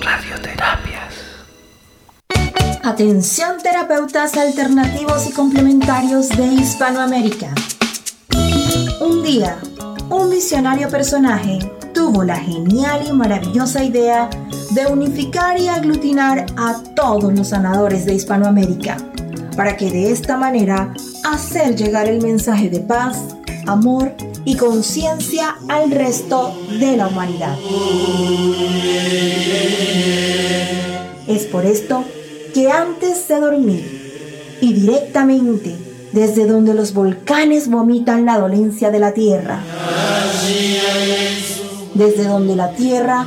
Radioterapias. Atención terapeutas alternativos y complementarios de Hispanoamérica. Un día, un visionario personaje tuvo la genial y maravillosa idea de unificar y aglutinar a todos los sanadores de Hispanoamérica, para que de esta manera hacer llegar el mensaje de paz, amor y conciencia al resto de la humanidad. Es por esto que antes de dormir y directamente desde donde los volcanes vomitan la dolencia de la tierra, desde donde la tierra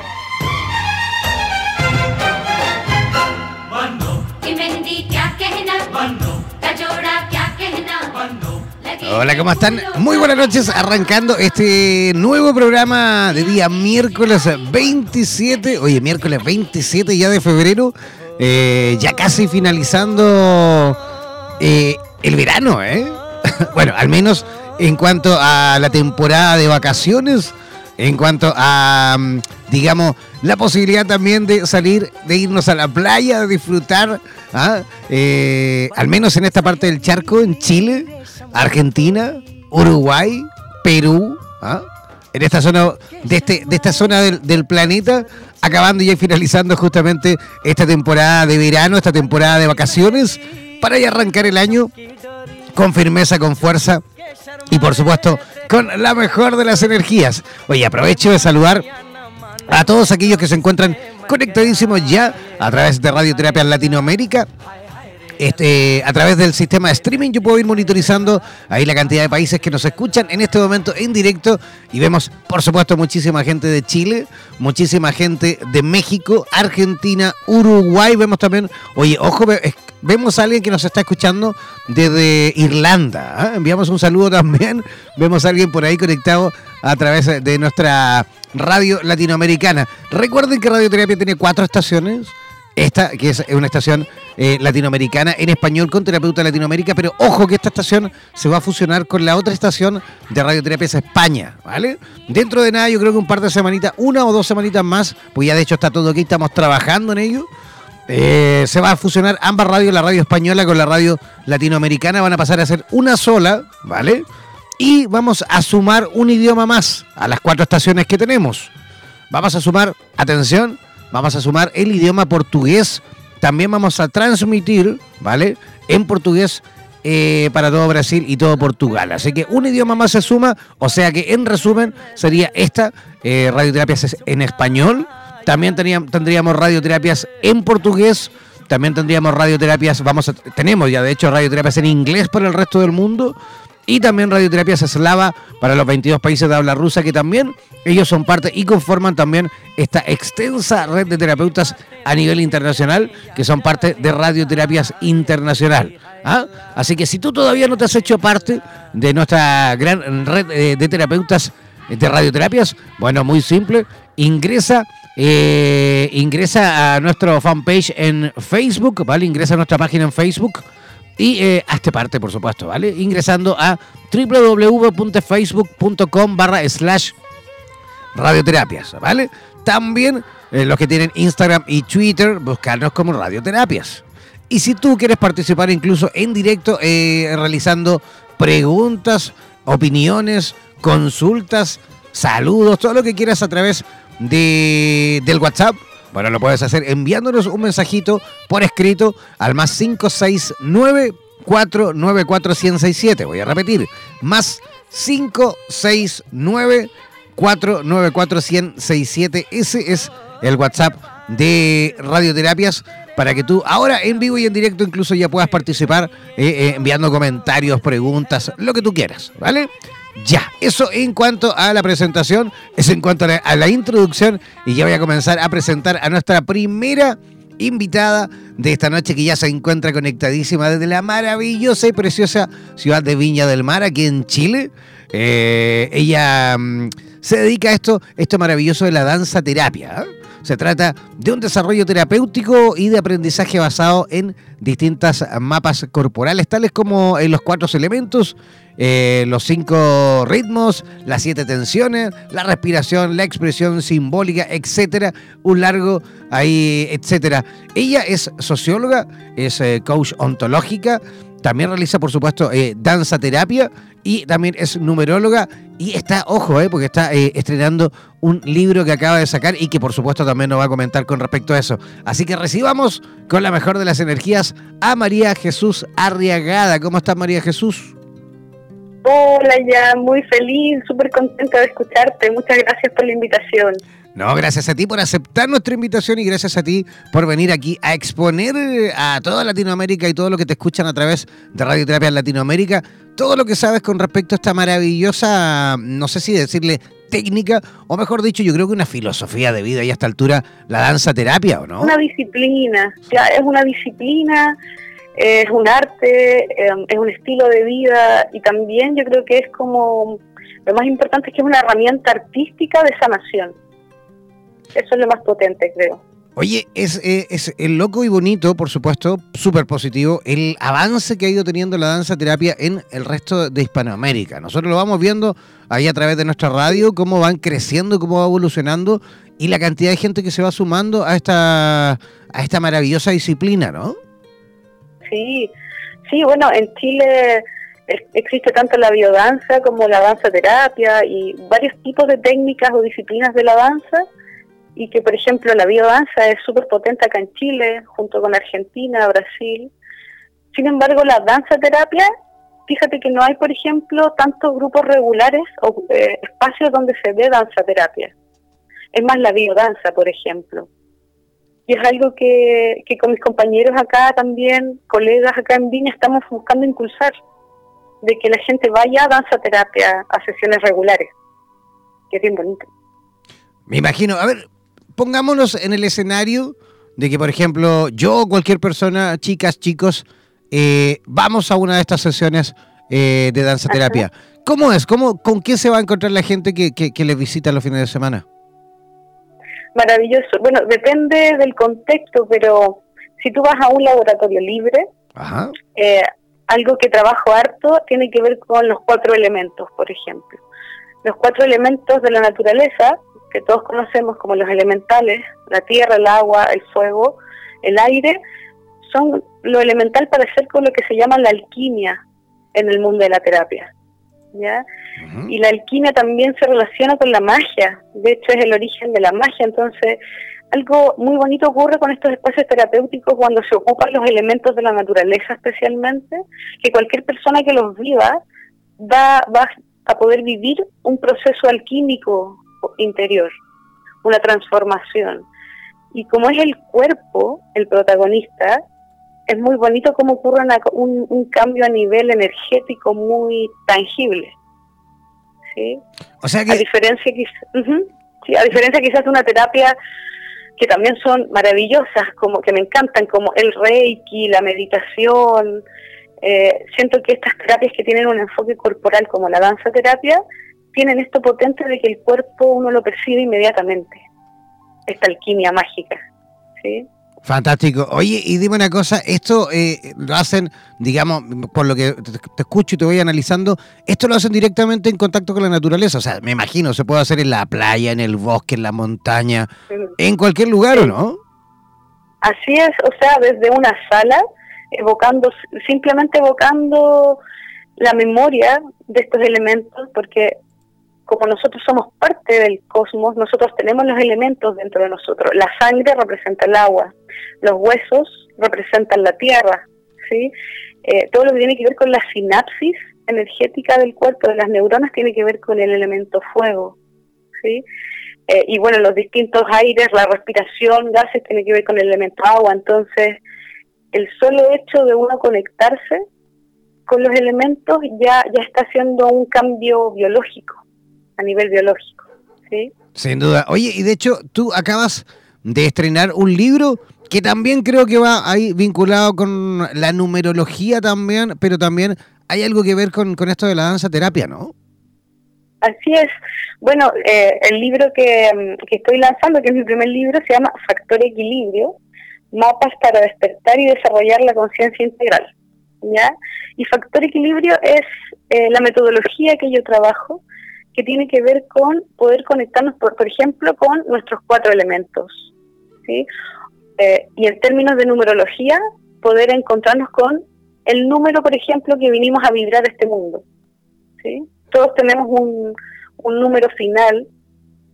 Hola, ¿cómo están? Muy buenas noches, arrancando este nuevo programa de día miércoles 27, oye, miércoles 27 ya de febrero, eh, ya casi finalizando eh, el verano, ¿eh? bueno, al menos en cuanto a la temporada de vacaciones, en cuanto a, mm, digamos, la posibilidad también de salir, de irnos a la playa, de disfrutar, ¿ah? eh, al menos en esta parte del charco, en Chile, Argentina, Uruguay, Perú, ¿ah? en esta zona, de, este, de esta zona del, planeta, acabando y finalizando justamente esta temporada de verano, esta temporada de vacaciones, para ya arrancar el año con firmeza, con fuerza y por supuesto con la mejor de las energías. Oye, aprovecho de saludar a todos aquellos que se encuentran conectadísimos ya a través de Radioterapia Latinoamérica. Este, a través del sistema de streaming yo puedo ir monitorizando ahí la cantidad de países que nos escuchan en este momento en directo y vemos por supuesto muchísima gente de Chile, muchísima gente de México, Argentina, Uruguay, vemos también, oye, ojo, vemos a alguien que nos está escuchando desde Irlanda, ¿ah? enviamos un saludo también, vemos a alguien por ahí conectado a través de nuestra radio latinoamericana. Recuerden que Radioterapia tiene cuatro estaciones. Esta, que es una estación eh, latinoamericana en español con Terapeuta Latinoamérica, pero ojo que esta estación se va a fusionar con la otra estación de Radioterapia España, ¿vale? Dentro de nada, yo creo que un par de semanitas, una o dos semanitas más, pues ya de hecho está todo aquí, estamos trabajando en ello. Eh, se va a fusionar ambas radios, la radio española con la radio latinoamericana, van a pasar a ser una sola, ¿vale? Y vamos a sumar un idioma más a las cuatro estaciones que tenemos. Vamos a sumar, atención, vamos a sumar el idioma portugués. También vamos a transmitir, ¿vale? En portugués eh, para todo Brasil y todo Portugal. Así que un idioma más se suma, o sea que en resumen sería esta, eh, radioterapias en español. También teníamos, tendríamos radioterapias en portugués. También tendríamos radioterapias, vamos a, tenemos ya de hecho radioterapias en inglés para el resto del mundo y también Radioterapias Eslava para los 22 países de habla rusa que también ellos son parte y conforman también esta extensa red de terapeutas a nivel internacional que son parte de Radioterapias Internacional. ¿ah? Así que si tú todavía no te has hecho parte de nuestra gran red eh, de terapeutas de radioterapias, bueno, muy simple, ingresa eh, ingresa a nuestro fanpage en Facebook, ¿vale? Ingresa a nuestra página en Facebook y eh, hazte parte, por supuesto, ¿vale? Ingresando a www.facebook.com barra slash radioterapias, ¿vale? También eh, los que tienen Instagram y Twitter, buscarnos como radioterapias. Y si tú quieres participar incluso en directo eh, realizando preguntas, opiniones, consultas, saludos, todo lo que quieras a través de, del WhatsApp. Bueno, lo puedes hacer enviándonos un mensajito por escrito al más 569 494 1067. Voy a repetir, más 569 494 1067. Ese es el WhatsApp de Radioterapias para que tú ahora en vivo y en directo incluso ya puedas participar eh, eh, enviando comentarios, preguntas, lo que tú quieras, ¿vale? Ya, eso en cuanto a la presentación, eso en cuanto a la, introducción y ya voy a comenzar a presentar a nuestra primera invitada de esta noche que ya se encuentra conectadísima desde la maravillosa y preciosa ciudad de Viña del Mar, aquí en Chile. Eh, ella mm, se dedica a esto, esto maravilloso de la danza terapia. ¿eh? Se trata de un desarrollo terapéutico y de aprendizaje basado en distintas mapas corporales, tales como en los cuatro elementos, eh, los cinco ritmos, las siete tensiones, la respiración, la expresión simbólica, etcétera, un largo ahí, etcétera. Ella es socióloga, es eh, coach ontológica, también realiza, por supuesto, eh, danza terapia y también es numeróloga y está, ojo, eh, porque está estrenando un libro que acaba de sacar y que por supuesto también nos va a comentar con respecto a eso. Así que recibamos con la mejor de las energías a María Jesús Arriagada. ¿Cómo estás María Jesús? Hola, ya muy feliz, súper contenta de escucharte. Muchas gracias por la invitación. No, gracias a ti por aceptar nuestra invitación y gracias a ti por venir aquí a exponer a toda Latinoamérica y todo lo que te escuchan a través de Radioterapia en Latinoamérica, todo lo que sabes con respecto a esta maravillosa, no sé si decirle técnica, o mejor dicho, yo creo que una filosofía de vida y a esta altura, la danza terapia, ¿o no? Una disciplina, ya es una disciplina, es un arte, em, es un estilo de vida y también yo creo que es como, lo más importante es que es una herramienta artística de sanación. Eso es lo más potente, creo. Oye, es, eh, es el loco y bonito, por supuesto, súper positivo, el avance que ha ido teniendo la danza terapia en el resto de Hispanoamérica. Nosotros lo vamos viendo ahí a través de nuestra radio, cómo van creciendo, cómo va evolucionando y la cantidad de gente que se va sumando a esta, a esta maravillosa disciplina, ¿no? Sí, sí, bueno, en Chile existe tanto la biodanza como la danza terapia y varios tipos de técnicas o disciplinas de la danza y que, por ejemplo, la biodanza es súper potente acá en Chile, junto con Argentina, Brasil. Sin embargo, la danza terapia, fíjate que no hay, por ejemplo, tantos grupos regulares o eh, espacios donde se ve danza terapia. Es más la biodanza, por ejemplo. Y es algo que, que con mis compañeros acá también, colegas acá en Viña, estamos buscando impulsar, de que la gente vaya a danza terapia a sesiones regulares, que es bien bonito. Me imagino, a ver, pongámonos en el escenario de que, por ejemplo, yo o cualquier persona, chicas, chicos, eh, vamos a una de estas sesiones eh, de danza terapia. ¿Cómo es? ¿Cómo, ¿Con qué se va a encontrar la gente que, que, les visita los fines de semana? Maravilloso. Bueno, depende del contexto, pero si tú vas a un laboratorio libre, eh, algo que trabajo harto tiene que ver con los cuatro elementos, por ejemplo. Los cuatro elementos de la naturaleza que todos conocemos como los elementales, la tierra, el agua, el fuego, el aire, son lo elemental para hacer con lo que se llama la alquimia en el mundo de la terapia. ¿Ya? Y la alquimia también se relaciona con la magia, de hecho es el origen de la magia, entonces algo muy bonito ocurre con estos espacios terapéuticos cuando se ocupan los elementos de la naturaleza especialmente, que cualquier persona que los viva va, va a poder vivir un proceso alquímico interior, una transformación. Y como es el cuerpo el protagonista, es muy bonito cómo ocurre un, cambio a nivel energético muy tangible. ¿sí? O sea A diferencia, sí, a diferencia quizás de una terapia que también son maravillosas, como que me encantan, como el reiki, la meditación. Eh, siento que estas terapias que tienen un enfoque corporal como la danza terapia tienen esto potente de que el cuerpo uno lo percibe inmediatamente, esta alquimia mágica. ¿sí? Fantástico. Oye, y dime una cosa, esto eh, lo hacen, digamos, por lo que te, escucho y te voy analizando, esto lo hacen directamente en contacto con la naturaleza, o sea, me imagino, se puede hacer en la playa, en el bosque, en la montaña, en cualquier lugar, ¿o no? Así es, o sea, desde una sala, evocando, simplemente evocando la memoria de estos elementos, porque como nosotros somos parte del cosmos, nosotros tenemos los elementos dentro de nosotros. La sangre representa el agua, los huesos representan la tierra, ¿sí? Eh, todo lo que tiene que ver con la sinapsis energética del cuerpo, de las neuronas, tiene que ver con el elemento fuego, ¿sí? Eh, y bueno, los distintos aires, la respiración, gases, tiene que ver con el elemento agua. Entonces, el solo hecho de uno conectarse con los elementos ya, ya está haciendo un cambio biológico, a nivel biológico. ¿sí? Sin duda. Oye, y de hecho, tú acabas de estrenar un libro que también creo que va ahí vinculado con la numerología también, pero también hay algo que ver con, con esto de la danza terapia, ¿no? Así es. Bueno, eh, el libro que, mm, que, estoy lanzando, que es mi primer libro, se llama Factor Equilibrio, mapas para despertar y desarrollar la conciencia integral. ¿ya? Y Factor Equilibrio es eh, la metodología que yo trabajo, que tiene que ver con poder conectarnos, por, por ejemplo, con nuestros cuatro elementos. ¿sí? Eh, y en términos de numerología, poder encontrarnos con el número, por ejemplo, que vinimos a vibrar este mundo. ¿sí? Todos tenemos un, un número final,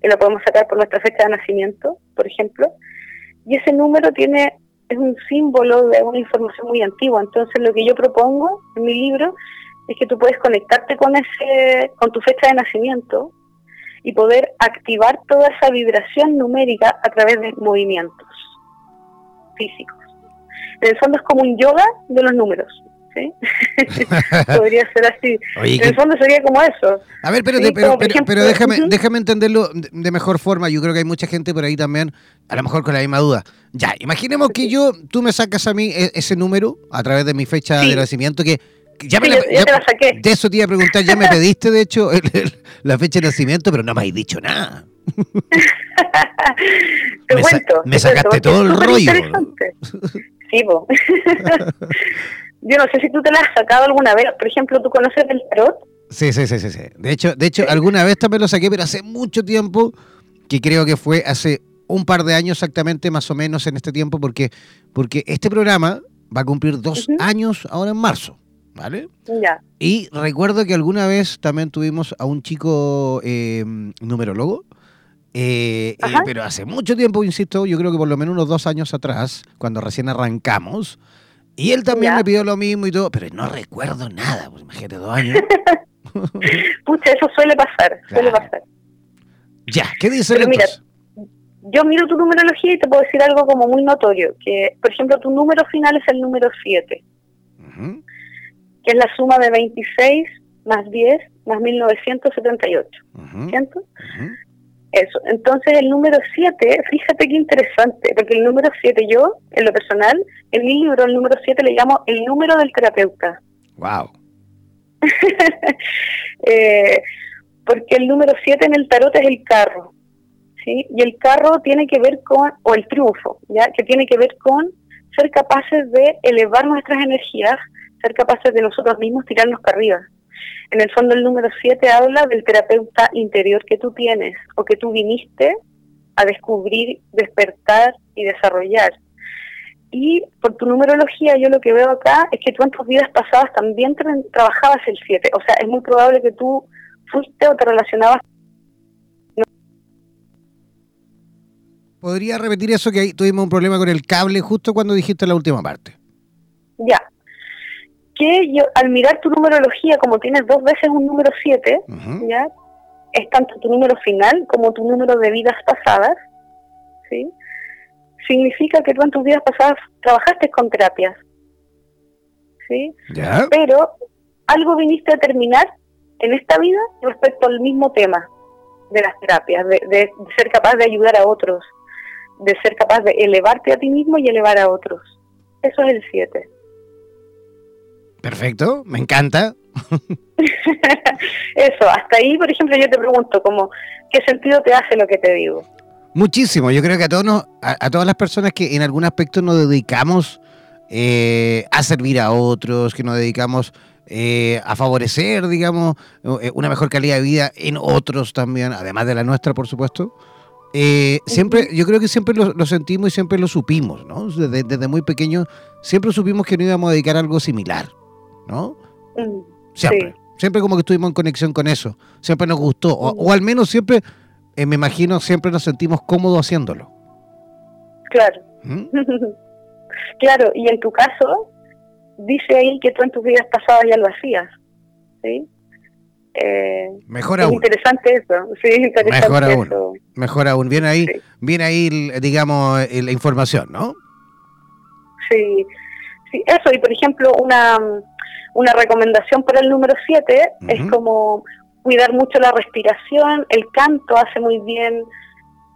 que lo podemos sacar por nuestra fecha de nacimiento, por ejemplo, y ese número tiene es un símbolo de una información muy antigua. Entonces, lo que yo propongo en mi libro es que tú puedes conectarte con ese con tu fecha de nacimiento y poder activar toda esa vibración numérica a través de movimientos físicos. En el fondo es como un yoga de los números. Podría ser así. en el fondo sería como eso. A ver, pero, pero, déjame, déjame entenderlo de mejor forma. Yo creo que hay mucha gente por ahí también, a lo mejor con la misma duda. Ya, imaginemos que yo, tú me sacas a mí e, ese número a través de mi fecha de nacimiento que ya me la, saqué. De eso te iba a preguntar, ya me pediste de hecho la fecha de nacimiento, pero no me has dicho nada. te me, cuento. me sacaste todo el rollo. Sí, Yo no sé si tú te la has sacado alguna vez. Por ejemplo, ¿tú conoces el tarot? Sí, sí, sí, sí. sí. De hecho, de hecho alguna vez también lo saqué, pero hace mucho tiempo, que creo que fue hace un par de años exactamente, más o menos en este tiempo, porque, porque este programa va a cumplir dos años ahora en marzo. ¿Vale? Ya. Y recuerdo que alguna vez también tuvimos a un chico eh, numerólogo, eh, eh, pero hace mucho tiempo, insisto, yo creo que por lo menos unos dos años atrás, cuando recién arrancamos, y él también me pidió lo mismo y todo, pero no recuerdo nada, pues imagínate, dos años. Pucha, eso suele pasar, suele pasar. Ya, ¿qué dice pero mira, yo miro tu numerología y te puedo decir algo como muy notorio, que por ejemplo tu número final es el número 7, que es la suma de 26 más 10 más 1978, ¿cierto? Eso. Entonces el número 7, fíjate qué interesante, porque el número 7 yo, en lo personal, en mi libro el número 7 le llamo el número del terapeuta. Wow. Eh, porque el número 7 en el tarot es el carro, ¿sí? Y el carro tiene que ver con, o el triunfo, ¿ya? Que tiene que ver con ser capaces de elevar nuestras energías, ser capaces de nosotros mismos tirarnos para arriba. En el fondo el número 7 habla del terapeuta interior que tú tienes o que tú viniste a descubrir, despertar y desarrollar. Y por tu numerología yo lo que veo acá es que tú en tus vidas pasadas también trabajabas el 7. O sea, es muy probable que tú fuiste o te relacionabas. ¿Podría repetir eso que ahí tuvimos un problema con el cable justo cuando dijiste la última parte? Ya, que yo, al mirar tu numerología, como tienes dos veces un número 7, ¿ya? es tanto tu número final como tu número de vidas pasadas, ¿sí? significa que tú en tus vidas pasadas trabajaste con terapias. ¿sí? Pero algo viniste a terminar en esta vida respecto al mismo tema de las terapias, de, de ser capaz de ayudar a otros, de ser capaz de elevarte a ti mismo y elevar a otros. Eso es el 7. Perfecto, me encanta. Eso, hasta ahí, por ejemplo, yo te pregunto, como, ¿qué sentido te hace lo que te digo? Muchísimo, yo creo que a, todos a, todas las personas que en algún aspecto nos dedicamos eh, a servir a otros, que nos dedicamos eh, a favorecer, digamos, eh, una mejor calidad de vida en otros también, además de la nuestra, por supuesto. siempre, yo creo que siempre lo, sentimos y siempre lo supimos, ¿no? Desde, desde muy pequeños siempre supimos que no íbamos a dedicar a algo similar. ¿No? Mm, siempre. Siempre como que estuvimos en conexión con eso. Siempre nos gustó. O, al menos siempre, eh, me imagino, siempre nos sentimos cómodos haciéndolo. Claro. ¿Mm? claro, y en tu caso, dice ahí que tú en tus vidas pasadas ya lo hacías. ¿Sí? Eh, Mejor aún. Interesante eso, sí, interesante Mejor aún. Mejor aún. Viene ahí, viene ahí, digamos, la información, ¿no? Sí, sí, eso. Y por ejemplo, una, una recomendación para el número 7 es como cuidar mucho la respiración, el canto hace muy bien.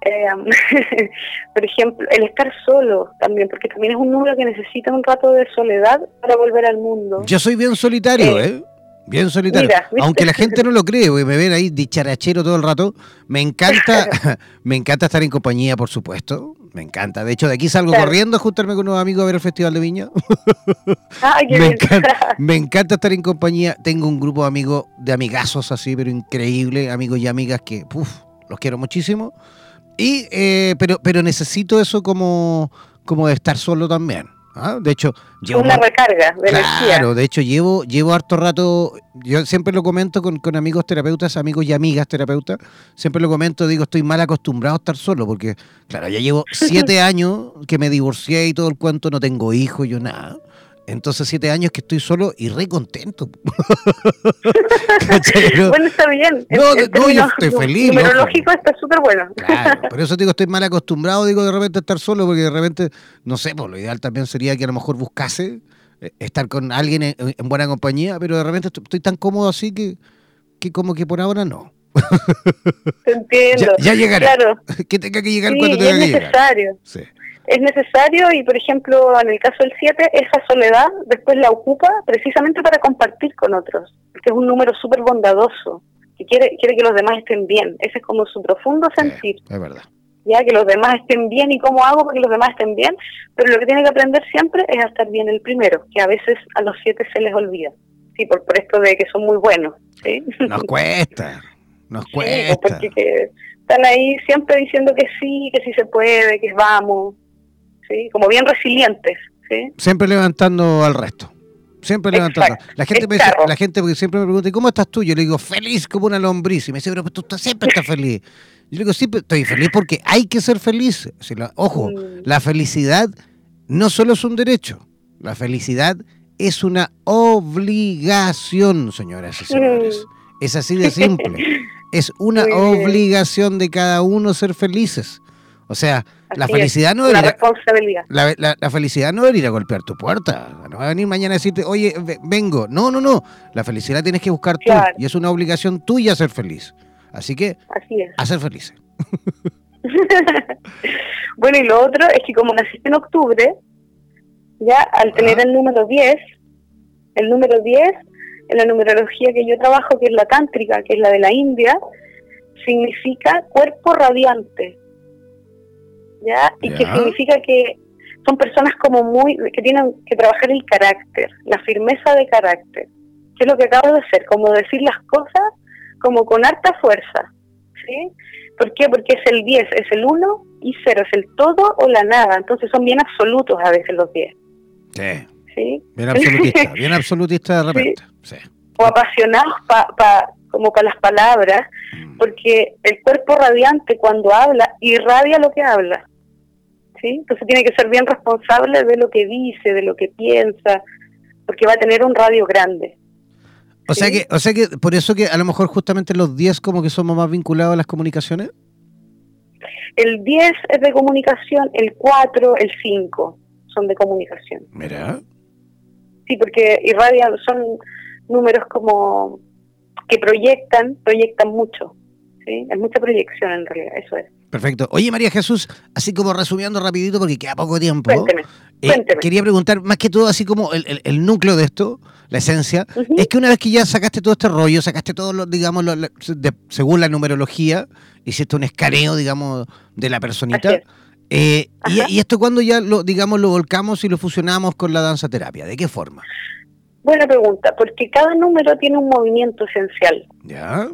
Eh, por ejemplo, el estar solo también, porque también es un número que necesita un rato de soledad para volver al mundo. Yo soy bien solitario, ¿eh? ¿eh? Bien solitario. Aunque la gente no lo cree, porque me ven ahí dicharachero todo el rato. Me encanta, me encanta estar en compañía, por supuesto. Me encanta. De hecho, de aquí salgo corriendo a juntarme con unos amigos a ver el Festival de Viña. me, encanta, me, encanta, estar en compañía. Tengo un grupo de amigos, de amigazos así, pero increíble, amigos y amigas que, los quiero muchísimo. Y, eh, pero, pero necesito eso como, como de estar solo también. ¿Ah? De hecho, llevo una recarga de claro, de hecho llevo llevo harto rato, yo siempre lo comento con, amigos terapeutas, amigos y amigas terapeutas, siempre lo comento, digo, estoy mal acostumbrado a estar solo, porque claro, ya llevo siete años que me divorcié y todo el cuento, no tengo hijos, yo nada. Entonces, siete años que estoy solo y re contento. bueno, está bien. No, no yo estoy feliz. Numerológico está súper bueno. Claro, por eso digo, estoy mal acostumbrado, digo, de repente estar solo, porque de repente, no sé, pues lo ideal también sería que a lo mejor buscase eh, estar con alguien en, buena compañía, pero de repente estoy, tan cómodo así que, que como que por ahora no. Te entiendo. Ya, llegará. Claro. Que tenga que llegar cuando tenga que llegar. Es necesario. Sí es necesario y, por ejemplo, en el caso del 7, esa soledad después la ocupa precisamente para compartir con otros, porque es un número súper bondadoso, que quiere, quiere que los demás estén bien. Ese es como su profundo sentir. es verdad. Ya que los demás estén bien y cómo hago para que los demás estén bien, pero lo que tiene que aprender siempre es a estar bien el primero, que a veces a los siete se les olvida. Sí, por, por esto de que son muy buenos. ¿sí? Nos cuesta, nos cuesta. porque están ahí siempre diciendo que sí, que sí se puede, que vamos como bien resilientes. ¿sí? Siempre levantando al resto. Siempre levantando. La gente, me la gente siempre me pregunta, ¿cómo estás tú? Yo le digo, feliz como una lombriz. Y me dice, pero tú siempre estás feliz. Yo le digo, sí, estoy feliz porque hay que ser feliz. ojo, mm. la felicidad no solo es un derecho, la felicidad es una obligación, señoras y señores. Mm. Es así de simple. es una obligación de cada uno ser felices. O sea, la felicidad no es la responsabilidad. La, felicidad no es ir a golpear tu puerta. No va a venir mañana a decirte, oye, vengo. No, no, no. La felicidad tienes que buscar tú. Y es una obligación tuya ser feliz. Así que, Así es. a ser feliz. bueno, y lo otro es que como naciste en octubre, ya al tener el número 10, el número 10, en la numerología que yo trabajo, que es la tántrica, que es la de la India, significa cuerpo radiante. ¿Ya? Y que significa que son personas como muy, que tienen que trabajar el carácter, la firmeza de carácter, que es lo que acabo de hacer, como decir las cosas como con harta fuerza, ¿sí? ¿Por qué? Porque es el 10, es el 1 y 0, es el todo o la nada, entonces son bien absolutos a veces los 10. Sí. ¿Sí? Bien absolutista, bien absolutista de repente. Sí. O apasionados pa, como para las palabras, mm. porque el cuerpo radiante cuando habla irradia lo que habla. Entonces tiene que ser bien responsable de lo que dice, de lo que piensa, porque va a tener un radio grande. O sea que, o sea que por eso que a lo mejor justamente los 10 como que somos más vinculados a las comunicaciones. El 10 es de comunicación, el 4, el 5 son de comunicación. Mira. Sí, porque irradian, son números como que proyectan, proyectan mucho. ¿Sí? Es mucha proyección en realidad, eso es. Perfecto. Oye, María Jesús, así como resumiendo rapidito porque queda poco tiempo. Cuénteme, eh, quería preguntar, más que todo, así como el, núcleo de esto, la esencia, es que una vez que ya sacaste todo este rollo, sacaste todo, lo, digamos, según la numerología, hiciste un escaneo, digamos, de la personita. Eh, y, esto cuando ya lo, digamos, lo volcamos y lo fusionamos con la danza terapia? ¿De qué forma? Buena pregunta, porque cada número tiene un movimiento esencial. ¿Ya?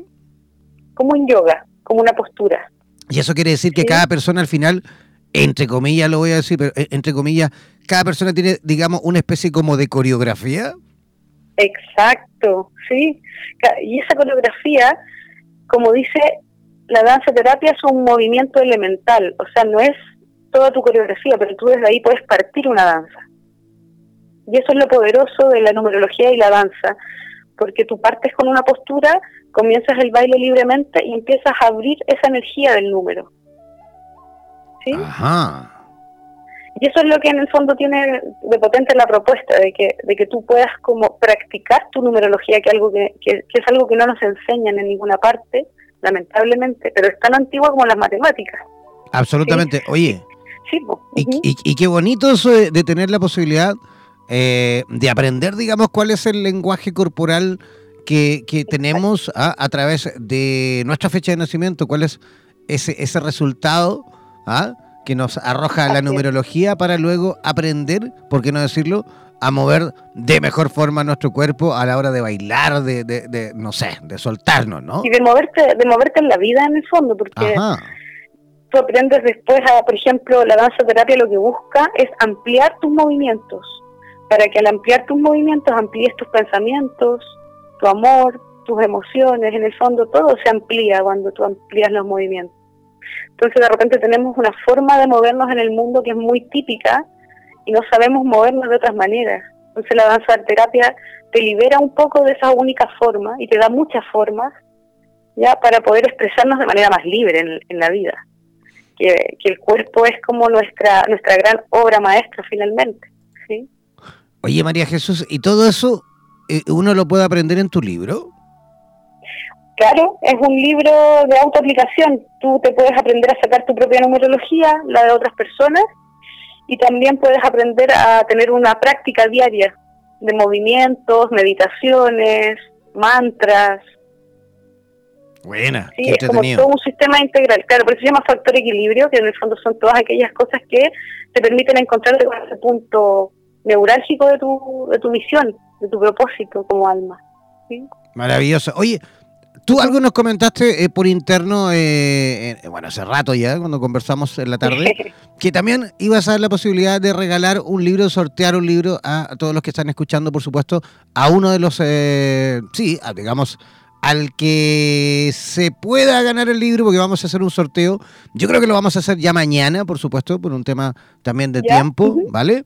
Como en yoga, como una postura. Y eso quiere decir que cada persona al final, entre comillas lo voy a decir, pero eh, entre comillas, cada persona tiene, digamos, una especie como de coreografía. Exacto, sí. Y esa coreografía, como dice, la danza terapia es un movimiento elemental, o sea, no es toda tu coreografía, pero tú desde ahí puedes partir una danza. Y eso es lo poderoso de la numerología y la danza, porque tú partes con una postura, comienzas el baile libremente y empiezas a abrir esa energía del número. ¿Sí? Ajá. Y eso es lo que en el fondo tiene de potente la propuesta, de que, de que tú puedas como practicar tu numerología, que, algo que, que, es algo que no nos enseñan en ninguna parte, lamentablemente, pero es tan antigua como las matemáticas. Absolutamente. Oye, sí, y, y, qué bonito eso de, tener la posibilidad eh, de aprender, digamos, cuál es el lenguaje corporal que, que tenemos a, a, través de nuestra fecha de nacimiento, cuál es ese, ese resultado. ¿ah? que nos arroja la numerología para luego aprender, por qué no decirlo, a mover de mejor forma nuestro cuerpo a la hora de bailar, de, de, no sé, de soltarnos, ¿no? Y de moverte, de moverte en la vida en el fondo, porque tú aprendes después, a, por ejemplo, la danza terapia lo que busca es ampliar tus movimientos, para que al ampliar tus movimientos amplíes tus pensamientos, tu amor, tus emociones, en el fondo todo se amplía cuando tú amplías los movimientos. Entonces de repente tenemos una forma de movernos en el mundo que es muy típica y no sabemos movernos de otras maneras. Entonces la danza terapia te libera un poco de esa única forma y te da muchas formas ya para poder expresarnos de manera más libre en, la vida. Que, el cuerpo es como nuestra nuestra gran obra maestra finalmente. ¿sí? Oye María Jesús, ¿y todo eso eh, uno lo puede aprender en tu libro? Claro, es un libro de autoaplicación. Tú te puedes aprender a sacar tu propia numerología, la de otras personas, y también puedes aprender a tener una práctica diaria de movimientos, meditaciones, mantras. Buena. Sí, es como todo un sistema integral. Claro, por eso se llama factor equilibrio, que en el fondo son todas aquellas cosas que te permiten encontrarte con ese punto neurálgico de tu, de tu misión, de tu propósito como alma. Maravilloso. Oye, Tú algo nos comentaste eh, por interno, eh, bueno, hace rato ya, cuando conversamos en la tarde, que también ibas a dar la posibilidad de regalar un libro, sortear un libro a, todos los que están escuchando, por supuesto, a uno de los, eh, sí, digamos, al que se pueda ganar el libro, porque vamos a hacer un sorteo. Yo creo que lo vamos a hacer ya mañana, por supuesto, por un tema también de tiempo, ¿vale?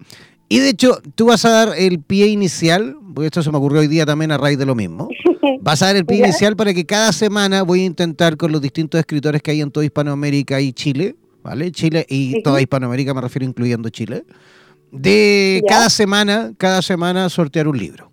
Y de hecho, tú vas a dar el pie inicial, porque esto se me ocurrió hoy día también a raíz de lo mismo. Vas a dar el pie inicial para que cada semana voy a intentar con los distintos escritores que hay en toda Hispanoamérica y Chile, ¿vale? Chile y toda Hispanoamérica, me refiero incluyendo Chile, de cada semana, cada semana sortear un libro.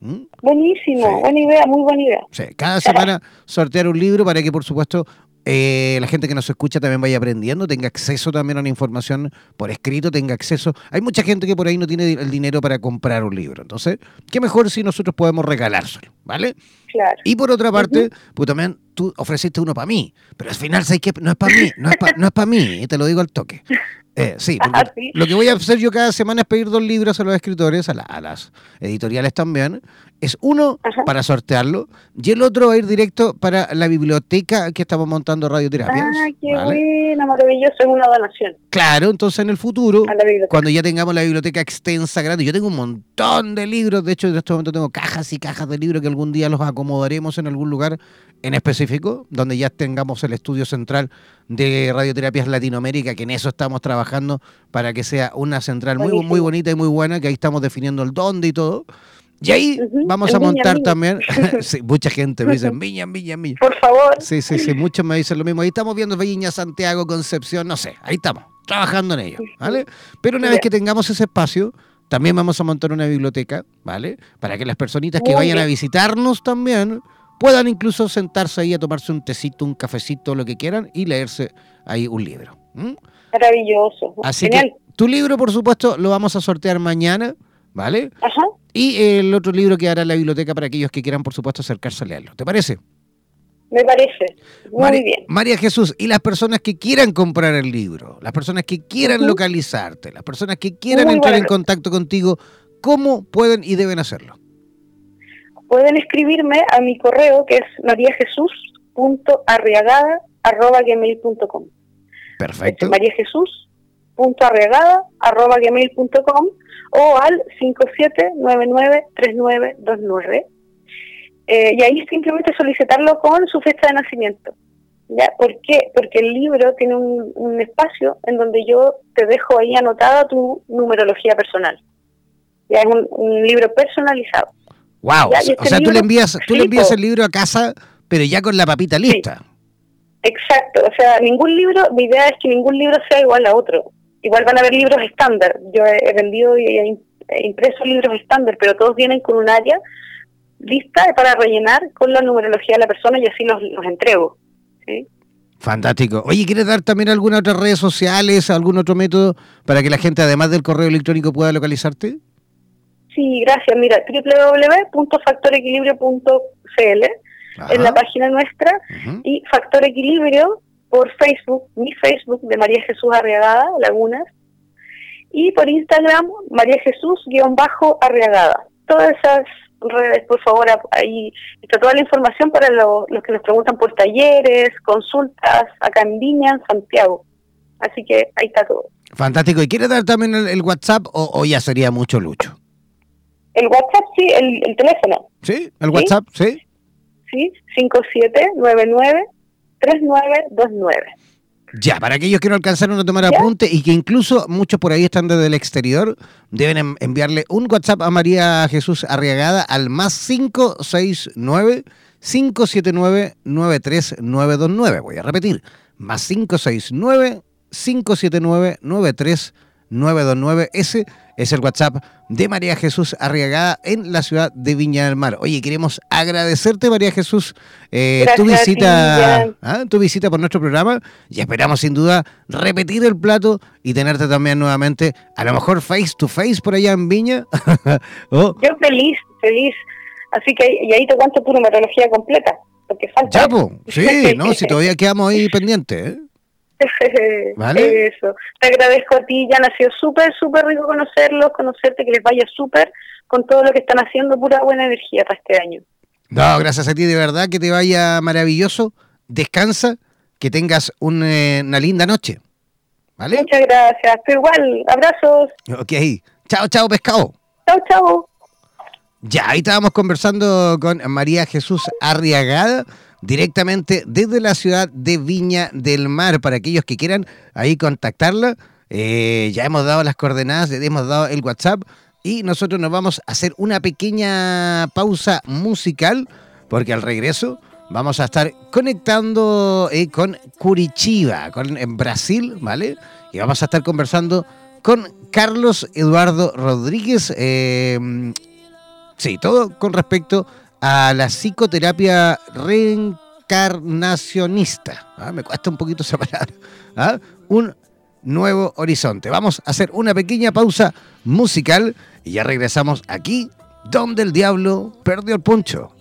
¿Mm? Buenísimo, buena idea, muy buena idea. Sí, cada semana sortear un libro para que, por supuesto, eh, la gente que nos escucha también vaya aprendiendo, tenga acceso también a la información por escrito, tenga acceso. Hay mucha gente que por ahí no tiene el dinero para comprar un libro. Entonces, qué mejor si nosotros podemos regalárselo, ¿vale? Claro. Y por otra parte, pues también tú ofreciste uno para mí, pero al final sabes que no es para mí, no es para no es mí, te lo digo al toque. Eh, sí, lo que voy a hacer yo cada semana es pedir dos libros a los escritores, a, las editoriales también. Es uno para sortearlo y el otro va a ir directo para la biblioteca que estamos montando Radioterapia. Ah, qué buena, maravilloso, es una donación. Claro, entonces en el futuro, cuando ya tengamos la biblioteca extensa, grande, yo tengo un montón de libros, de hecho en este momento tengo cajas y cajas de libros que algún día los acomodaremos en algún lugar en específico, donde ya tengamos el estudio central de Radioterapias Latinoamérica, que en eso estamos trabajando para que sea una central muy, muy bonita y muy buena, que ahí estamos definiendo el dónde y todo. Y ahí vamos a montar también, mucha gente me dice, Viña, Viña, Viña. Por favor. Sí, sí, sí, muchos me dicen lo mismo. Ahí estamos viendo Viña, Santiago, Concepción, no sé, ahí estamos, trabajando en ello, ¿vale? Pero una vez que tengamos ese espacio, también vamos a montar una biblioteca, ¿vale? Para que las personitas que vayan a visitarnos también puedan incluso sentarse ahí a tomarse un tecito, un cafecito, lo que quieran y leerse ahí un libro. Maravilloso. Así que tu libro, por supuesto, lo vamos a sortear mañana, ¿vale? Ajá. Y el otro libro quedará en la biblioteca para aquellos que quieran, por supuesto, acercarse a leerlo. ¿Te parece? Me parece. Muy bien. María Jesús, y las personas que quieran comprar el libro, las personas que quieran localizarte, las personas que quieran entrar en contacto contigo, ¿cómo pueden y deben hacerlo? pueden escribirme a mi correo que es mariajesus.arriagada.gmail.com Perfecto. Mariajesus carlos.arregada.gmail.com o al 57993929. Eh, y ahí simplemente solicitarlo con su fecha de nacimiento. ¿Ya? ¿Por qué? Porque el libro tiene un, espacio en donde yo te dejo ahí anotada tu numerología personal. Ya es un, libro personalizado. Wow, o este sea, tú le envías, tú le envías el libro a casa, pero ya con la papita lista. Exacto, o sea, ningún libro, mi idea es que ningún libro sea igual a otro. Igual van a haber libros estándar. Yo he, vendido y he impreso libros estándar, pero todos vienen con un área lista para rellenar con la numerología de la persona y así los, los entrego. Fantástico. Oye, ¿quieres dar también algunas otras redes sociales, algún otro método para que la gente, además del correo electrónico, pueda localizarte? Sí, gracias. Mira, www.factorequilibrio.cl en la página nuestra y Factor Equilibrio por Facebook, mi Facebook de María Jesús Arriagada, Lagunas, y por Instagram María Jesús-Arriagada. Todas esas redes, por favor, ahí está toda la información para los que nos preguntan por talleres, consultas, acá en Viña, en Santiago. Así que ahí está todo. Fantástico. ¿Y quiere dar también el, WhatsApp o, ya sería mucho lucho? El WhatsApp, sí, el, teléfono. ¿Sí? ¿El WhatsApp? Sí. Sí, 5799-3929. Ya, para aquellos que no alcanzaron a tomar apunte y que incluso muchos por ahí están desde el exterior, deben enviarle un WhatsApp a María Jesús Arriagada al más 569 579 93929. Voy a repetir, más 569 579 93929. Ese es el WhatsApp de María Jesús Arriagada en la ciudad de Viña del Mar. Oye, queremos agradecerte, María Jesús, eh, tu visita, ¿ah? tu visita por nuestro programa y esperamos sin duda repetir el plato y tenerte también nuevamente, a lo mejor face to face por allá en Viña. Oh. Yo feliz, feliz. Así que y ahí te cuento tu numerología completa, porque falta. sí, no, si todavía quedamos ahí pendientes. ¿eh? Eso. Te agradezco a ti, Jan. Ha sido súper, súper rico conocerlos, conocerte, que les vaya súper con todo lo que están haciendo, pura buena energía para este año. No, gracias a ti, de verdad, que te vaya maravilloso. Descansa, que tengas eh, una linda noche. ¿Vale? Muchas gracias. Tú igual. Abrazos. Ok. Chao, chao, pescado. Chao, chao. Ya, ahí estábamos conversando con María Jesús Arriagada directamente desde la ciudad de Viña del Mar. Para aquellos que quieran ahí contactarla, eh, ya hemos dado las coordenadas, le hemos dado el WhatsApp y nosotros nos vamos a hacer una pequeña pausa musical porque al regreso vamos a estar conectando eh, con Curitiba, con, en Brasil, ¿vale? Y vamos a estar conversando con Carlos Eduardo Rodríguez. Eh, sí, todo con respecto a la psicoterapia reencarnacionista. ¿ah? Me cuesta un poquito esa palabra. ¿ah? Un nuevo horizonte. Vamos a hacer una pequeña pausa musical y ya regresamos aquí donde el diablo perdió el poncho.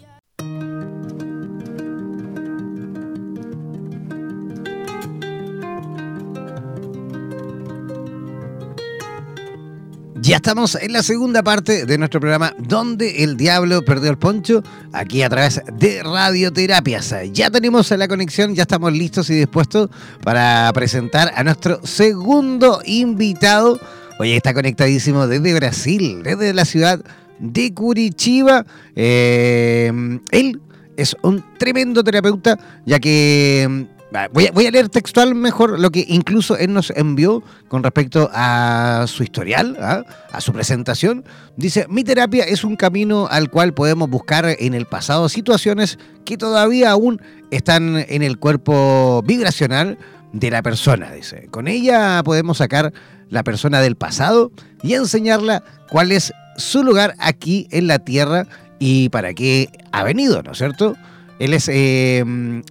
Ya estamos en la segunda parte de nuestro programa Donde el Diablo Perdió el Poncho, aquí a través de Radioterapias. Ya tenemos la conexión, ya estamos listos y dispuestos para presentar a nuestro segundo invitado. Hoy está conectadísimo desde Brasil, desde la ciudad de Curitiba. Eh, él es un tremendo terapeuta, ya que Voy a, leer textual mejor lo que incluso él nos envió con respecto a su historial, ¿ah? a su presentación. Dice, mi terapia es un camino al cual podemos buscar en el pasado situaciones que todavía aún están en el cuerpo vibracional de la persona. Dice, con ella podemos sacar la persona del pasado y enseñarla cuál es su lugar aquí en la tierra y para qué ha venido, ¿no es cierto? Él es eh,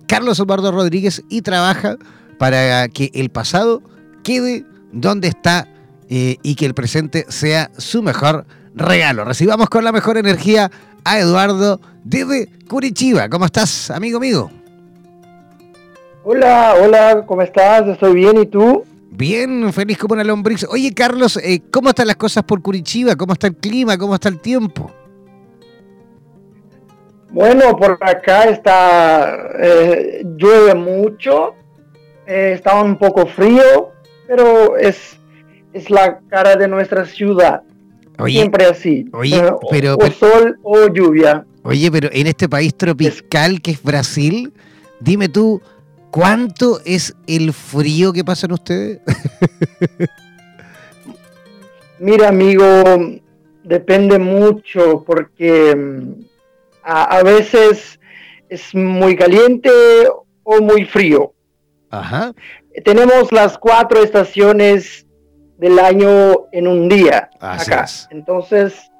Carlos Eduardo Rodríguez y trabaja para que el pasado quede donde está eh, y que el presente sea su mejor regalo. Recibamos con la mejor energía a Eduardo desde Curitiba. ¿Cómo estás, amigo mío? Hola, hola, ¿cómo estás? Estoy bien, ¿y tú? Bien, feliz como una lombriz. Oye, Carlos, eh, ¿cómo están las cosas por Curitiba? ¿Cómo está el clima? ¿Cómo está el tiempo? Bueno, por acá está, eh, llueve mucho, eh, está un poco frío, pero es, es la cara de nuestra ciudad. Siempre así. Oye, eh, pero, o, sol o lluvia. Oye, pero en este país tropical que es Brasil, dime tú, ¿cuánto es el frío que pasan ustedes? Mira, amigo, depende mucho porque a, veces es muy caliente o muy frío. Ajá. Tenemos las cuatro estaciones del año en un día acá. Entonces,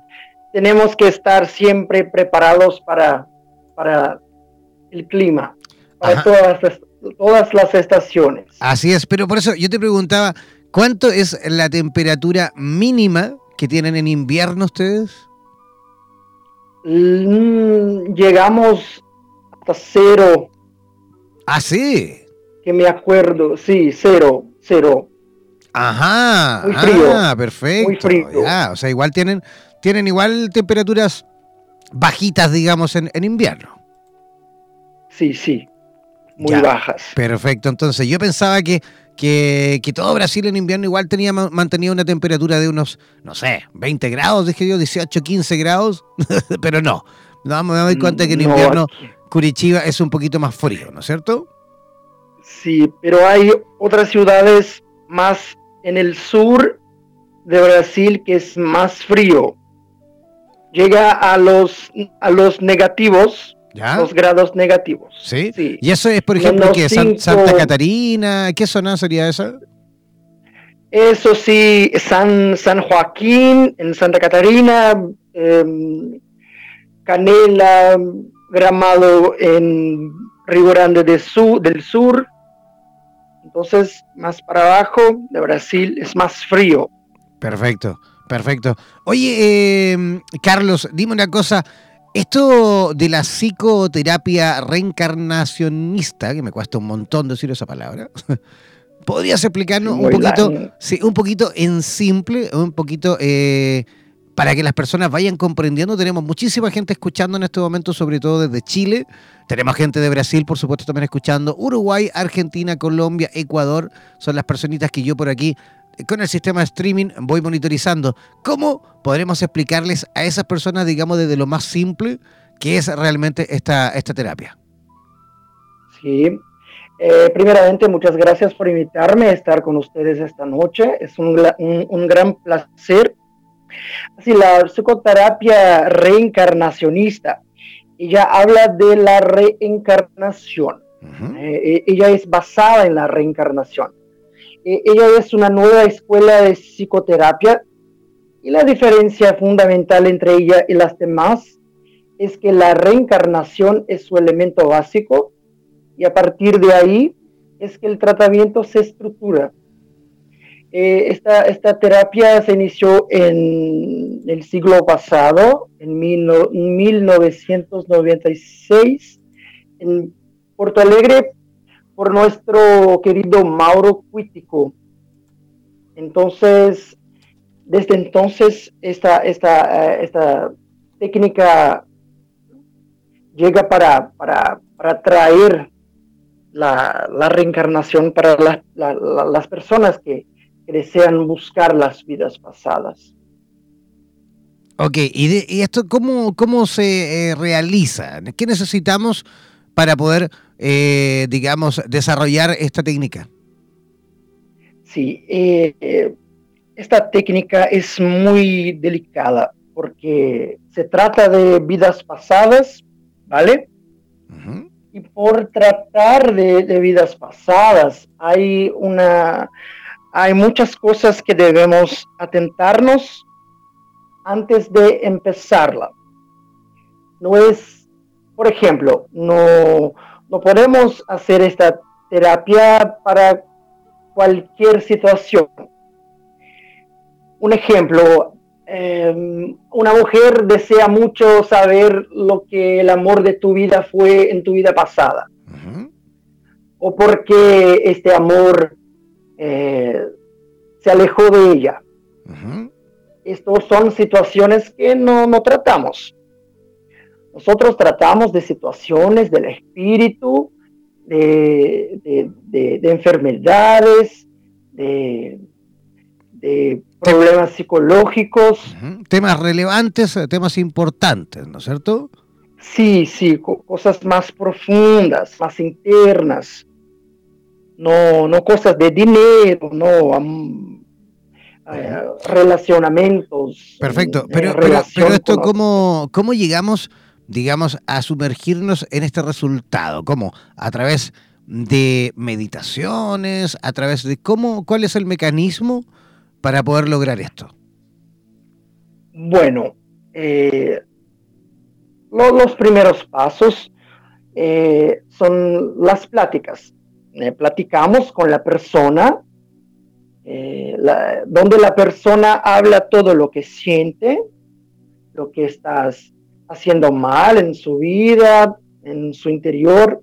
tenemos que estar siempre preparados para, para el clima, para todas las, todas las estaciones. Así es, pero por eso yo te preguntaba, ¿cuánto es la temperatura mínima que tienen en invierno ustedes? Mm, llegamos hasta cero. Ah, sí. Que me acuerdo, sí, cero, cero. Ajá. Muy frío. Ah, perfecto. Muy frío. o sea, igual tienen, tienen igual temperaturas bajitas, digamos, en, invierno. Sí, sí. Muy bajas. Perfecto. Entonces, yo pensaba que, que, todo Brasil en invierno igual tenía mantenía una temperatura de unos, no sé, 20 grados, dije yo, 18, 15 grados, pero no. No me doy cuenta que en invierno Curitiba es un poquito más frío, ¿no es cierto? Sí, pero hay otras ciudades más en el sur de Brasil que es más frío. Llega a los, a los negativos, los grados negativos. ¿Sí? y eso es, por ejemplo, que Santa Catarina, ¿qué zona sería esa? Eso sí, San, San Joaquín, en Santa Catarina, em, Canela, Gramado en Río Grande del Sur, del Sur, entonces, más para abajo de Brasil es más frío. Perfecto, perfecto. Oye, em, Carlos, dime una cosa. Esto de la psicoterapia reencarnacionista, que me cuesta un montón decir esa palabra, ¿podrías explicarnos un poquito, sí, un poquito en simple, un poquito eh, para que las personas vayan comprendiendo. Tenemos muchísima gente escuchando en este momento, sobre todo desde Chile. Tenemos gente de Brasil, por supuesto, también escuchando. Uruguay, Argentina, Colombia, Ecuador. Son las personitas que yo por aquí, con el sistema de streaming, voy monitorizando. ¿Cómo podremos explicarles a esas personas, digamos, desde lo más simple, qué es realmente esta, esta terapia? Sí. Eh, primeramente, muchas gracias por invitarme a estar con ustedes esta noche. Es un, un gran placer Así, la psicoterapia reencarnacionista, ella habla de la reencarnación. Eh, eh, ella es basada en la reencarnación. Eh, ella es una nueva escuela de psicoterapia y la diferencia fundamental entre ella y las demás es que la reencarnación es su elemento básico y a partir de ahí es que el tratamiento se estructura. Eh, esta, esta, terapia se inició en el siglo pasado, en 1996, en Porto Alegre, por nuestro querido Mauro Cuítico. Entonces, desde entonces, esta, esta, eh, esta técnica llega para, para, para traer la, la, reencarnación para las personas que, desean buscar las vidas pasadas. Ok, ¿y, esto cómo, cómo se eh, realiza? ¿Qué necesitamos para poder, eh, digamos, desarrollar esta técnica? Sí, eh, esta técnica es muy delicada porque se trata de vidas pasadas, ¿vale? Y por tratar de vidas pasadas hay una hay muchas cosas que debemos atentarnos antes de empezarla. No es, por ejemplo, no, no podemos hacer esta terapia para cualquier situación. Un ejemplo, em, una mujer desea mucho saber lo que el amor de tu vida fue en tu vida pasada. O porque este amor eh, se alejó de ella. Estas son situaciones que no, no tratamos. Nosotros tratamos de situaciones del espíritu, de, de, de, enfermedades, de, problemas psicológicos. Temas relevantes, eh, temas importantes, ¿no es cierto? Sí, sí, cosas más profundas, más internas. No, no cosas de dinero, no eh, relacionamientos. Perfecto, pero, pero, esto, ¿cómo, ¿cómo llegamos, digamos, a sumergirnos en este resultado? ¿Cómo? A través de meditaciones, a través de cómo, cuál es el mecanismo para poder lograr esto? Bueno, eh, los primeros pasos eh, son las pláticas. Eh, platicamos con la persona, donde la persona habla todo lo que siente, lo que estás haciendo mal en su vida, en su interior.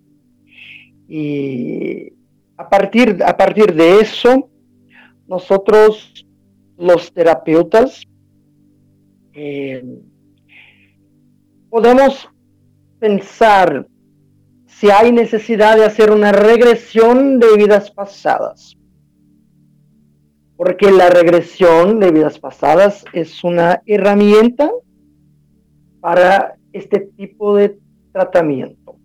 Y a partir, a partir de eso, nosotros los terapeutas eh, podemos pensar si hay necesidad de hacer una regresión de vidas pasadas. Porque la regresión de vidas pasadas es una herramienta para este tipo de tratamiento.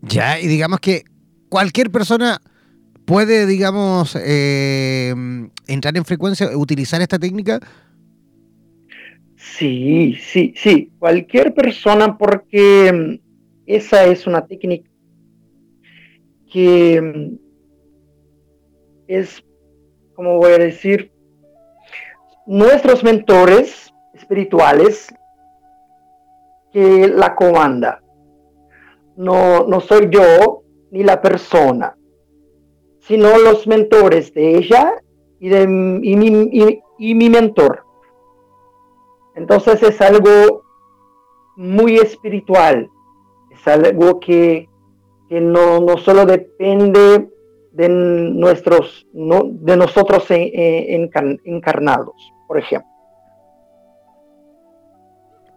Ya, y digamos que cualquier persona puede, digamos, eh, entrar en frecuencia, utilizar esta técnica. Sí, sí, sí, cualquier persona porque mm, esa es una técnica que mm, es, como voy a decir, nuestros mentores espirituales que la comanda. No, no soy yo ni la persona, sino los mentores de ella y, de, y, mi, mentor. Entonces es algo muy espiritual, es algo que, no, no, solo depende de nuestros, no, de nosotros encarnados, por ejemplo.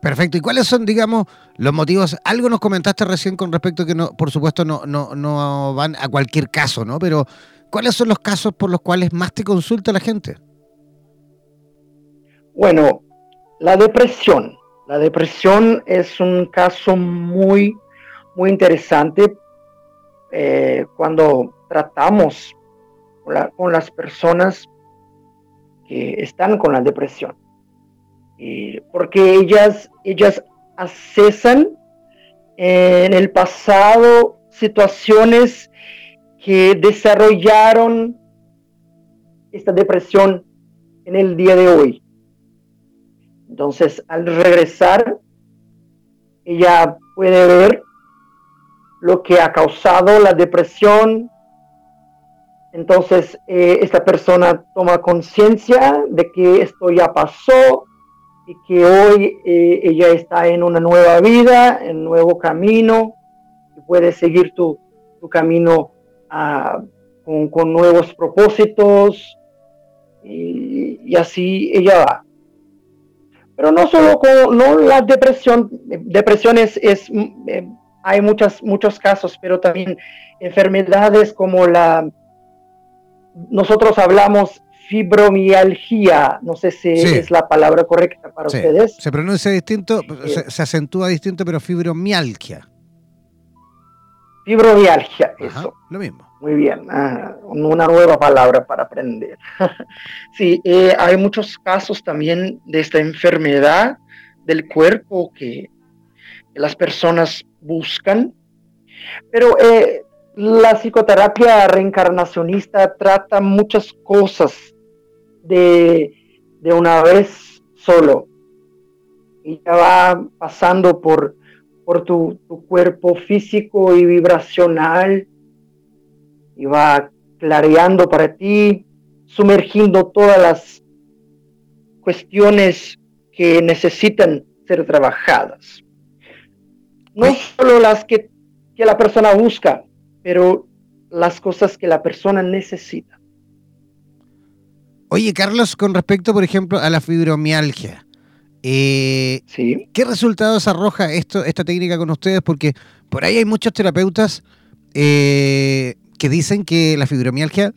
Perfecto. ¿Y cuáles son, digamos, los motivos? Algo nos comentaste recién con respecto que, no, por supuesto, no, no, no van a cualquier caso, ¿no? Pero, ¿cuáles son los casos por los cuales más te consulta la gente? Bueno, la depresión. La depresión es un caso muy, muy interesante eh, cuando tratamos con las personas que están con la depresión. Eh, porque ellas, ellas accesan en el pasado situaciones que desarrollaron esta depresión en el día de hoy. Entonces, al regresar, ella puede ver lo que ha causado la depresión. Entonces, eh, esta persona toma conciencia de que esto ya pasó, y que hoy eh, ella está en una nueva vida, en un nuevo camino, y puede seguir tu, camino ah, con, nuevos propósitos, y, así ella va. Pero no solo con no la depresión, depresión es, eh, hay muchas, muchos casos, pero también enfermedades como la, nosotros hablamos fibromialgia, no sé si es la palabra correcta para ustedes. Se pronuncia distinto, se, acentúa distinto, pero fibromialgia. Fibromialgia, eso. Lo mismo. Muy bien, ah, una nueva palabra para aprender. sí, eh, hay muchos casos también de esta enfermedad del cuerpo que, las personas buscan, pero eh, la psicoterapia reencarnacionista trata muchas cosas de, una vez solo. Y ya va pasando por, por tu, cuerpo físico y vibracional y va clareando para ti, sumergiendo todas las cuestiones que necesitan ser trabajadas. No solo las que, que la persona busca, pero las cosas que la persona necesita. Oye, Carlos, con respecto, por ejemplo, a la fibromialgia, eh, ¿qué resultados arroja esto, esta técnica con ustedes? Porque por ahí hay muchos terapeutas eh, que dicen que la fibromialgia,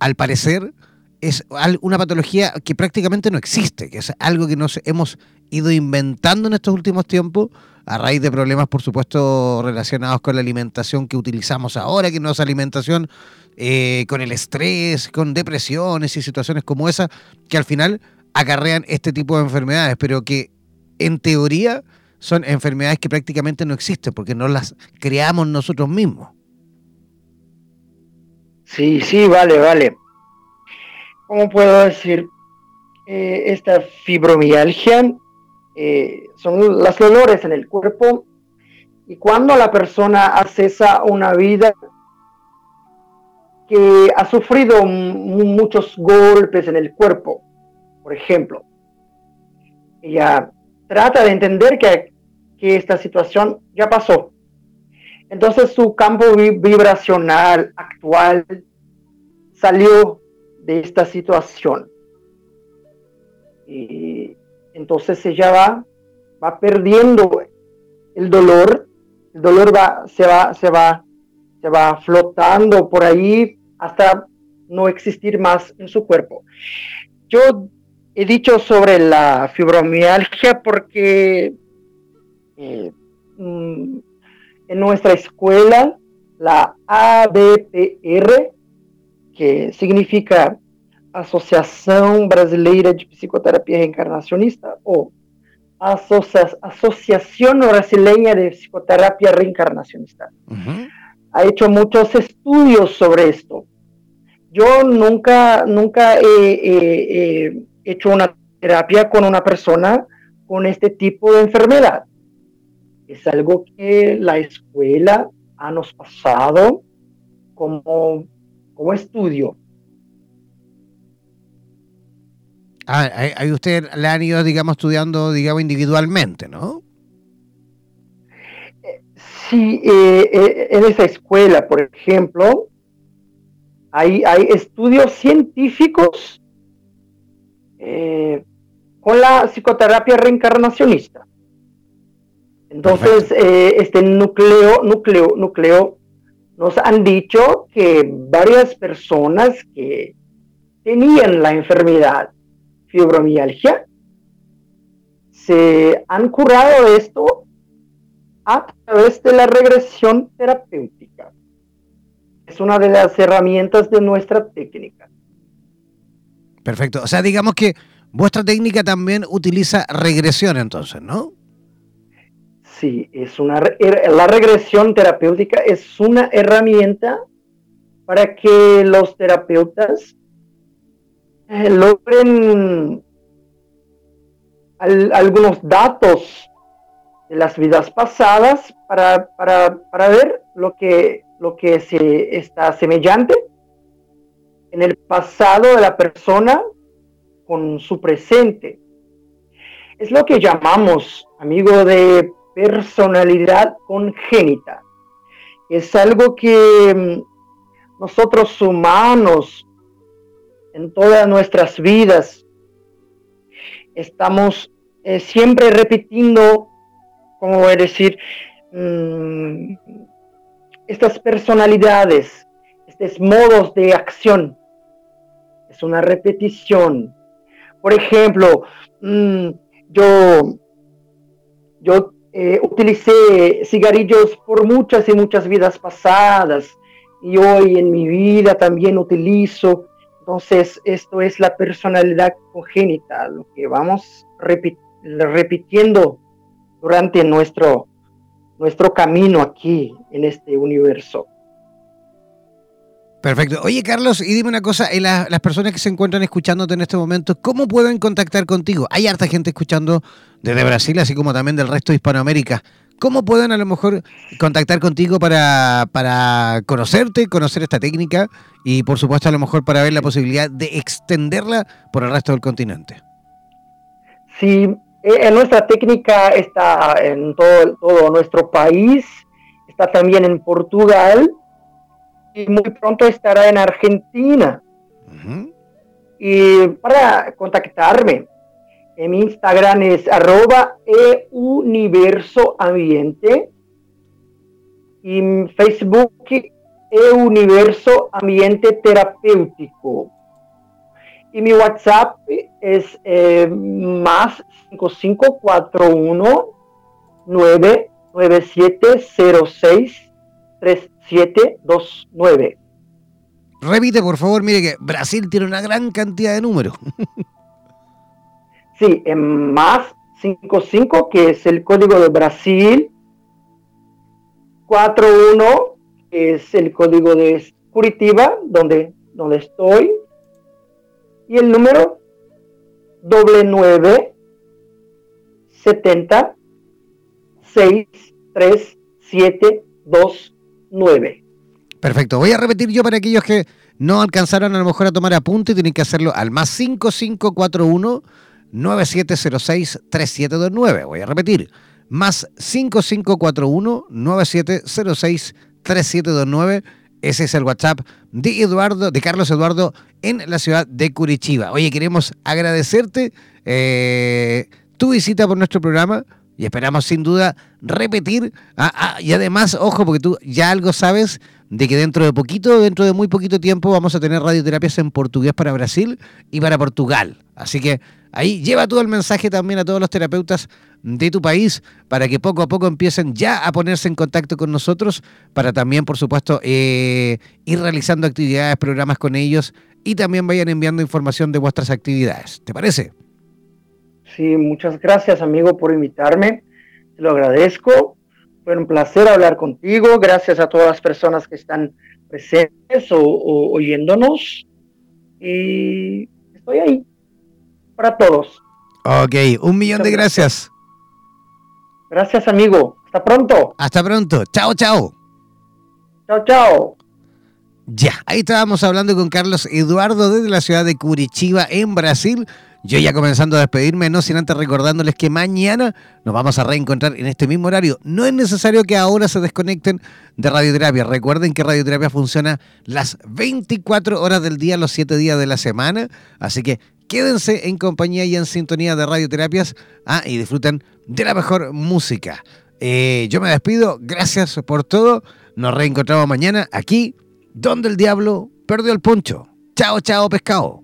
al parecer, es una patología que prácticamente no existe, que es algo que nos hemos ido inventando en estos últimos tiempos a raíz de problemas, por supuesto, relacionados con la alimentación que utilizamos ahora, que no es alimentación, eh, con el estrés, con depresiones y situaciones como esa, que al final acarrean este tipo de enfermedades, pero que en teoría son enfermedades que prácticamente no existen porque no las creamos nosotros mismos. Sí, sí, vale, vale. ¿Cómo puedo decir? Eh, esta fibromialgia eh, son los dolores en el cuerpo y cuando la persona accesa una vida que ha sufrido muchos golpes en el cuerpo, por ejemplo, ella trata de entender que que esta situación ya pasó. Entonces su campo vibracional actual salió de esta situación. Y entonces ella va, va perdiendo el dolor, el dolor va, se va, se va, se va flotando por ahí hasta no existir más en su cuerpo. Yo he dicho sobre la fibromialgia porque eh, mm, en nuestra escuela, la ABPR, que significa Asociación Brasileira de Psicoterapia Reencarnacionista, o Asociación Brasileña de Psicoterapia Reencarnacionista. Ha hecho muchos estudios sobre esto. Yo nunca, nunca he hecho una terapia con una persona con este tipo de enfermedad es algo que la escuela ha nos pasado como, como estudio. Ah, ahí usted le han ido, digamos, estudiando, digamos, individualmente, ¿no? Sí, eh, eh, en esa escuela, por ejemplo, hay, hay estudios científicos eh, con la psicoterapia reencarnacionista. Entonces, este núcleo, núcleo, núcleo, nos han dicho que varias personas que tenían la enfermedad fibromialgia se han curado esto a través de la regresión terapéutica. Es una de las herramientas de nuestra técnica. Perfecto. O sea, digamos que vuestra técnica también utiliza regresión entonces, ¿no? Sí, es una, la regresión terapéutica es una herramienta para que los terapeutas eh, logren algunos datos de las vidas pasadas para, para, ver lo que, lo que se está semejante en el pasado de la persona con su presente. Es lo que llamamos, amigo, de personalidad congénita. Es algo que mm, nosotros humanos, en todas nuestras vidas, estamos eh, siempre repitiendo, como voy a decir, mm, estas personalidades, estos modos de acción. Es una repetición. Por ejemplo, mm, yo, yo eh, utilicé cigarrillos por muchas y muchas vidas pasadas y hoy en mi vida también utilizo. Entonces, esto es la personalidad congénita, lo que vamos repitiendo durante nuestro, nuestro camino aquí en este universo. Perfecto. Oye, Carlos, y dime una cosa, las personas que se encuentran escuchándote en este momento, ¿cómo pueden contactar contigo? Hay harta gente escuchando desde Brasil, así como también del resto de Hispanoamérica. ¿Cómo pueden a lo mejor contactar contigo para, para conocerte, conocer esta técnica y por supuesto a lo mejor para ver la posibilidad de extenderla por el resto del continente? Sí, eh, nuestra técnica está en todo, todo nuestro país, está también en Portugal, y muy pronto estará en Argentina. Y para contactarme, en mi Instagram es arroba euniversoambiente y en Facebook E-Universo Ambiente Terapéutico. Y mi WhatsApp es eh, más 5541 99706 3729. Repite, por favor, mire que Brasil tiene una gran cantidad de números. sí, en más 55, que es el código de Brasil, 41, que es el código de Curitiba, donde, donde estoy, y el número doble 9 70 6 3 7 2 9. Perfecto. Voy a repetir yo para aquellos que no alcanzaron a lo mejor a tomar apunte, tienen que hacerlo al más 5541 9706 3729. Voy a repetir. Más 5541 9706 3729 ese es el WhatsApp de Eduardo, de Carlos Eduardo, en la ciudad de Curitiba. Oye, queremos agradecerte eh, tu visita por nuestro programa y esperamos sin duda repetir. Ah, ah, y además, ojo, porque tú ya algo sabes de que dentro de poquito, dentro de muy poquito tiempo, vamos a tener radioterapias en portugués para Brasil y para Portugal. Así que ahí lleva tú el mensaje también a todos los terapeutas de tu país para que poco a poco empiecen ya a ponerse en contacto con nosotros para también, por supuesto, eh, ir realizando actividades, programas con ellos y también vayan enviando información de vuestras actividades. ¿Te parece? Sí, muchas gracias amigo por invitarme. Te lo agradezco. Fue un placer hablar contigo. Gracias a todas las personas que están presentes o oyéndonos. Y estoy ahí para todos. Ok, un millón de gracias. Gracias, amigo. Hasta pronto. Hasta pronto. Chao, chao. Chao, chao. Ya, ahí estábamos hablando con Carlos Eduardo desde la ciudad de Curitiba, en Brasil. Yo ya comenzando a despedirme, no sin antes recordándoles que mañana nos vamos a reencontrar en este mismo horario. No es necesario que ahora se desconecten de radioterapia. Recuerden que radioterapia funciona las 24 horas del día, los 7 días de la semana. Así que quédense en compañía y en sintonía de radioterapias ah, y disfruten de la mejor música. Eh, yo me despido, gracias por todo. Nos reencontramos mañana aquí, donde el diablo perdió el poncho. Chao, chao, pescado.